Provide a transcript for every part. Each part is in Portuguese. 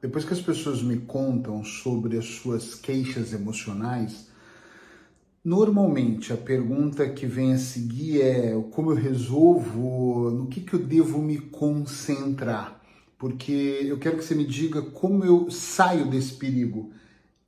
depois que as pessoas me contam sobre as suas queixas emocionais, normalmente a pergunta que vem a seguir é como eu resolvo, no que, que eu devo me concentrar, porque eu quero que você me diga como eu saio desse perigo.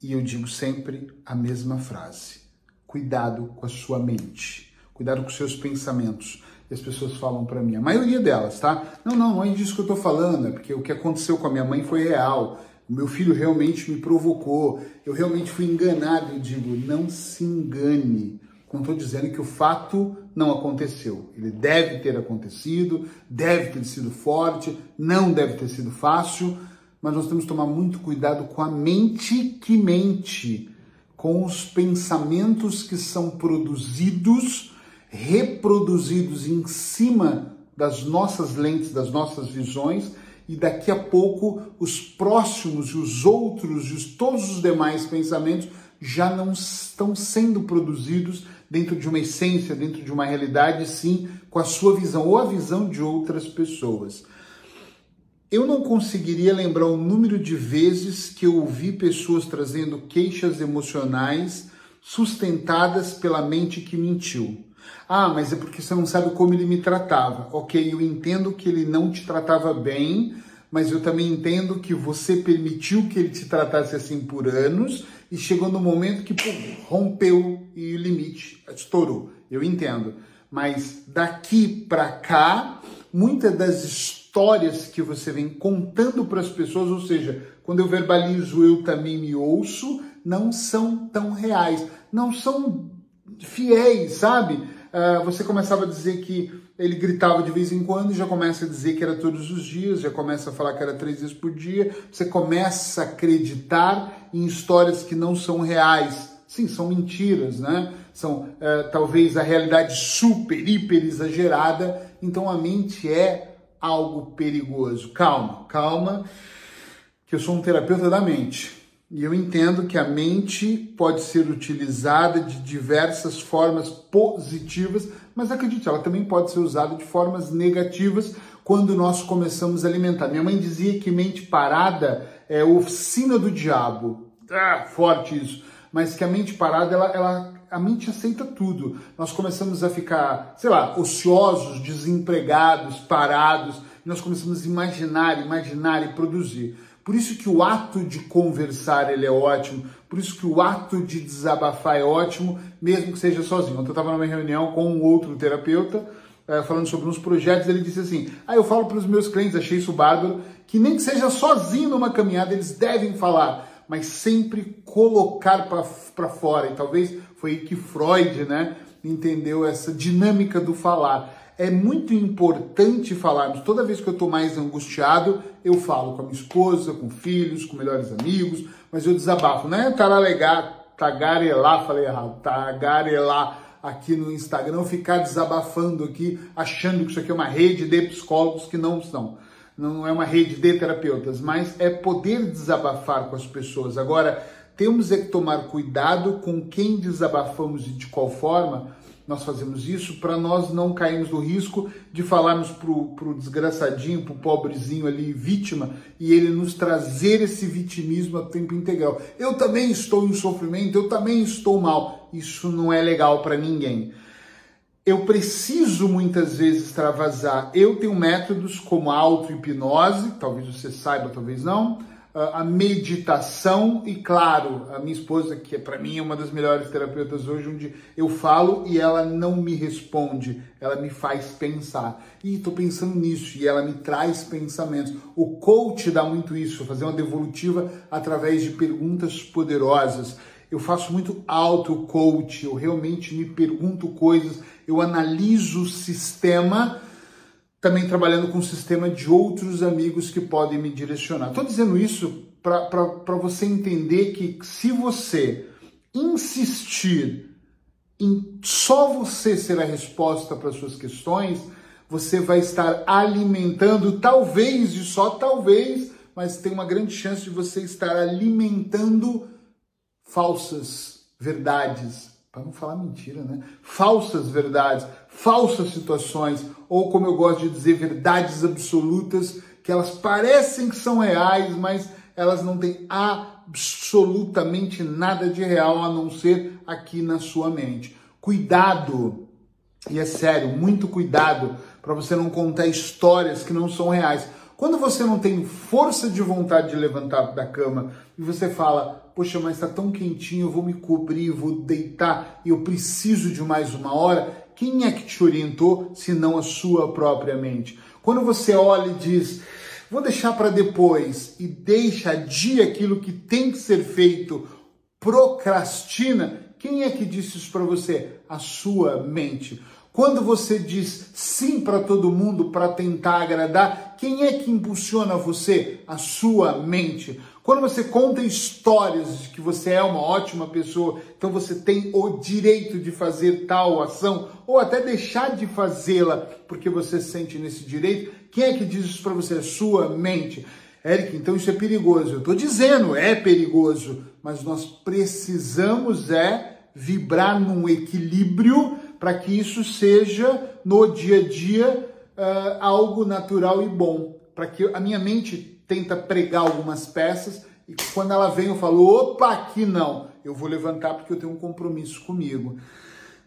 E eu digo sempre a mesma frase: cuidado com a sua mente, cuidado com os seus pensamentos. As pessoas falam para mim, a maioria delas, tá? Não, não, não é disso que eu tô falando, é porque o que aconteceu com a minha mãe foi real. O meu filho realmente me provocou, eu realmente fui enganado. Eu digo, não se engane. Não estou dizendo que o fato não aconteceu. Ele deve ter acontecido, deve ter sido forte, não deve ter sido fácil, mas nós temos que tomar muito cuidado com a mente que mente, com os pensamentos que são produzidos, reproduzidos em cima das nossas lentes, das nossas visões, e daqui a pouco os próximos e os outros e os, todos os demais pensamentos já não estão sendo produzidos dentro de uma essência, dentro de uma realidade, sim, com a sua visão ou a visão de outras pessoas. Eu não conseguiria lembrar o número de vezes que eu ouvi pessoas trazendo queixas emocionais sustentadas pela mente que mentiu. Ah, mas é porque você não sabe como ele me tratava. Ok, eu entendo que ele não te tratava bem, mas eu também entendo que você permitiu que ele te tratasse assim por anos e chegou no momento que rompeu e o limite estourou. Eu entendo. Mas daqui para cá, muitas das histórias que você vem contando para as pessoas, ou seja, quando eu verbalizo, eu também me ouço, não são tão reais, não são fiéis, sabe? Uh, você começava a dizer que ele gritava de vez em quando, já começa a dizer que era todos os dias, já começa a falar que era três vezes por dia, você começa a acreditar em histórias que não são reais. Sim, são mentiras, né? São uh, talvez a realidade super, hiper exagerada. Então a mente é algo perigoso. Calma, calma, que eu sou um terapeuta da mente. E eu entendo que a mente pode ser utilizada de diversas formas positivas, mas acredite, ela também pode ser usada de formas negativas quando nós começamos a alimentar. Minha mãe dizia que mente parada é oficina do diabo. Ah, forte isso. Mas que a mente parada, ela, ela a mente aceita tudo. Nós começamos a ficar, sei lá, ociosos, desempregados, parados, e nós começamos a imaginar, imaginar e produzir. Por isso que o ato de conversar ele é ótimo, por isso que o ato de desabafar é ótimo, mesmo que seja sozinho. Ontem eu estava numa reunião com um outro terapeuta, eh, falando sobre uns projetos, ele disse assim: Ah, eu falo para os meus clientes, achei isso bárbaro, que nem que seja sozinho numa caminhada, eles devem falar mas sempre colocar para fora. E talvez foi aí que Freud né, entendeu essa dinâmica do falar. É muito importante falarmos. Toda vez que eu estou mais angustiado, eu falo com a minha esposa, com filhos, com melhores amigos, mas eu desabafo. Não é taralegar, tagarelar, falei errado, tagarelar aqui no Instagram, ficar desabafando aqui, achando que isso aqui é uma rede de psicólogos que não são não é uma rede de terapeutas, mas é poder desabafar com as pessoas. Agora, temos é que tomar cuidado com quem desabafamos e de qual forma nós fazemos isso para nós não cairmos no risco de falarmos pro, pro desgraçadinho, pro pobrezinho ali, vítima, e ele nos trazer esse vitimismo a tempo integral. Eu também estou em sofrimento, eu também estou mal. Isso não é legal para ninguém eu preciso muitas vezes extravasar. Eu tenho métodos como auto-hipnose, talvez você saiba, talvez não, a meditação e, claro, a minha esposa, que é para mim uma das melhores terapeutas hoje, onde eu falo e ela não me responde, ela me faz pensar. E estou pensando nisso e ela me traz pensamentos. O coach dá muito isso, fazer uma devolutiva através de perguntas poderosas eu faço muito auto-coach, eu realmente me pergunto coisas, eu analiso o sistema, também trabalhando com o sistema de outros amigos que podem me direcionar. Estou dizendo isso para você entender que se você insistir em só você ser a resposta para suas questões, você vai estar alimentando, talvez e só talvez, mas tem uma grande chance de você estar alimentando falsas verdades, para não falar mentira, né? Falsas verdades, falsas situações, ou como eu gosto de dizer, verdades absolutas, que elas parecem que são reais, mas elas não têm absolutamente nada de real a não ser aqui na sua mente. Cuidado, e é sério, muito cuidado para você não contar histórias que não são reais. Quando você não tem força de vontade de levantar da cama e você fala, poxa, mas está tão quentinho, eu vou me cobrir, vou deitar eu preciso de mais uma hora, quem é que te orientou se não a sua própria mente? Quando você olha e diz, vou deixar para depois e deixa dia aquilo que tem que ser feito, procrastina, quem é que disse isso para você? A sua mente. Quando você diz sim para todo mundo para tentar agradar, quem é que impulsiona você? A sua mente. Quando você conta histórias de que você é uma ótima pessoa, então você tem o direito de fazer tal ação ou até deixar de fazê-la porque você sente nesse direito, quem é que diz isso para você? A sua mente. Eric, então isso é perigoso. Eu estou dizendo, é perigoso, mas nós precisamos é vibrar num equilíbrio para que isso seja no dia a dia uh, algo natural e bom. Para que a minha mente tenta pregar algumas peças e quando ela vem eu falo, opa, aqui não, eu vou levantar porque eu tenho um compromisso comigo.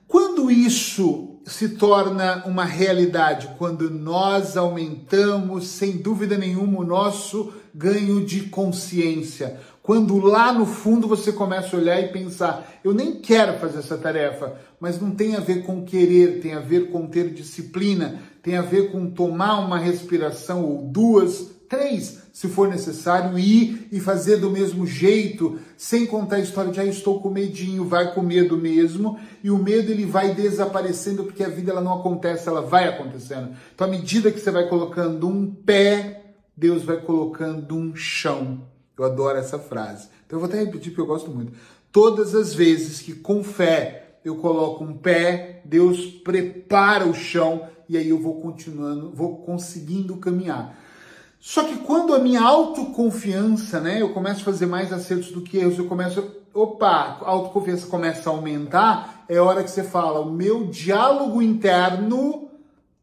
Quando isso se torna uma realidade? Quando nós aumentamos, sem dúvida nenhuma, o nosso ganho de consciência. Quando lá no fundo você começa a olhar e pensar, eu nem quero fazer essa tarefa, mas não tem a ver com querer, tem a ver com ter disciplina, tem a ver com tomar uma respiração ou duas Três, se for necessário, ir e fazer do mesmo jeito, sem contar a história de ah, estou com medinho, vai com medo mesmo, e o medo ele vai desaparecendo porque a vida ela não acontece, ela vai acontecendo. Então, à medida que você vai colocando um pé, Deus vai colocando um chão. Eu adoro essa frase. Então, eu vou até repetir porque eu gosto muito. Todas as vezes que com fé eu coloco um pé, Deus prepara o chão e aí eu vou continuando, vou conseguindo caminhar. Só que quando a minha autoconfiança, né, eu começo a fazer mais acertos do que erros, eu começo, opa, a autoconfiança começa a aumentar, é hora que você fala, o meu diálogo interno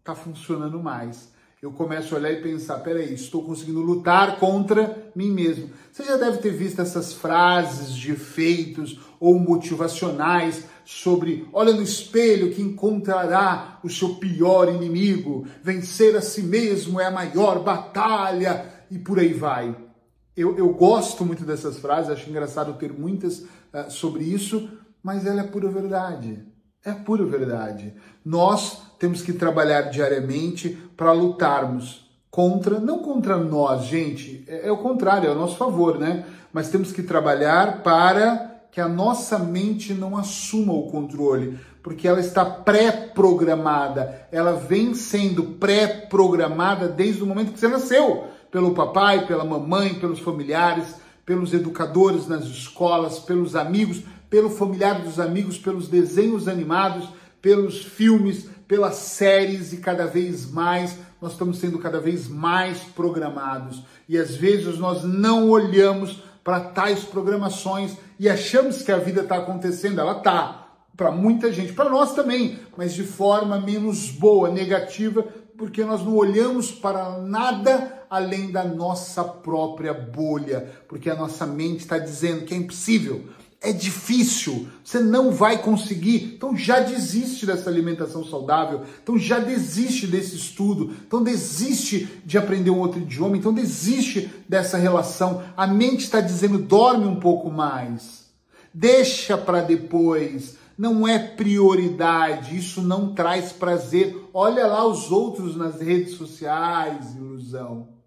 tá funcionando mais. Eu começo a olhar e pensar, peraí, estou conseguindo lutar contra mim mesmo. Você já deve ter visto essas frases de efeitos ou motivacionais sobre olha no espelho que encontrará o seu pior inimigo, vencer a si mesmo é a maior batalha e por aí vai. Eu, eu gosto muito dessas frases, acho engraçado ter muitas uh, sobre isso, mas ela é pura verdade. É pura verdade. Nós temos que trabalhar diariamente para lutarmos contra, não contra nós, gente, é, é o contrário, é o nosso favor, né? Mas temos que trabalhar para que a nossa mente não assuma o controle, porque ela está pré-programada, ela vem sendo pré-programada desde o momento que você nasceu, pelo papai, pela mamãe, pelos familiares, pelos educadores nas escolas, pelos amigos, pelo familiar dos amigos, pelos desenhos animados, pelos filmes, pelas séries e cada vez mais nós estamos sendo cada vez mais programados. E às vezes nós não olhamos para tais programações e achamos que a vida está acontecendo. Ela está, para muita gente, para nós também, mas de forma menos boa, negativa, porque nós não olhamos para nada além da nossa própria bolha, porque a nossa mente está dizendo que é impossível, é difícil, você não vai conseguir. Então já desiste dessa alimentação saudável, então já desiste desse estudo, então desiste de aprender um outro idioma, então desiste dessa relação. A mente está dizendo dorme um pouco mais, deixa para depois. Não é prioridade, isso não traz prazer. Olha lá os outros nas redes sociais, ilusão.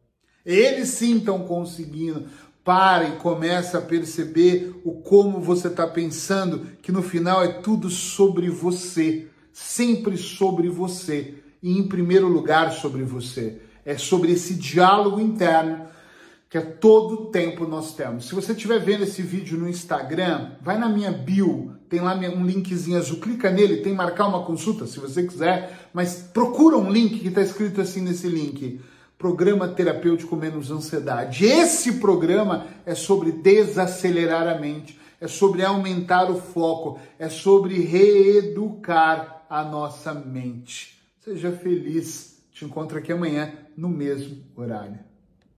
Eles sim estão conseguindo para e começa a perceber o como você está pensando, que no final é tudo sobre você, sempre sobre você e em primeiro lugar sobre você. É sobre esse diálogo interno que a todo tempo nós temos. Se você estiver vendo esse vídeo no Instagram, vai na minha bio, tem lá um linkzinho azul, clica nele, tem marcar uma consulta se você quiser, mas procura um link que está escrito assim nesse link Programa Terapêutico Menos Ansiedade. Esse programa é sobre desacelerar a mente, é sobre aumentar o foco, é sobre reeducar a nossa mente. Seja feliz. Te encontro aqui amanhã no mesmo horário.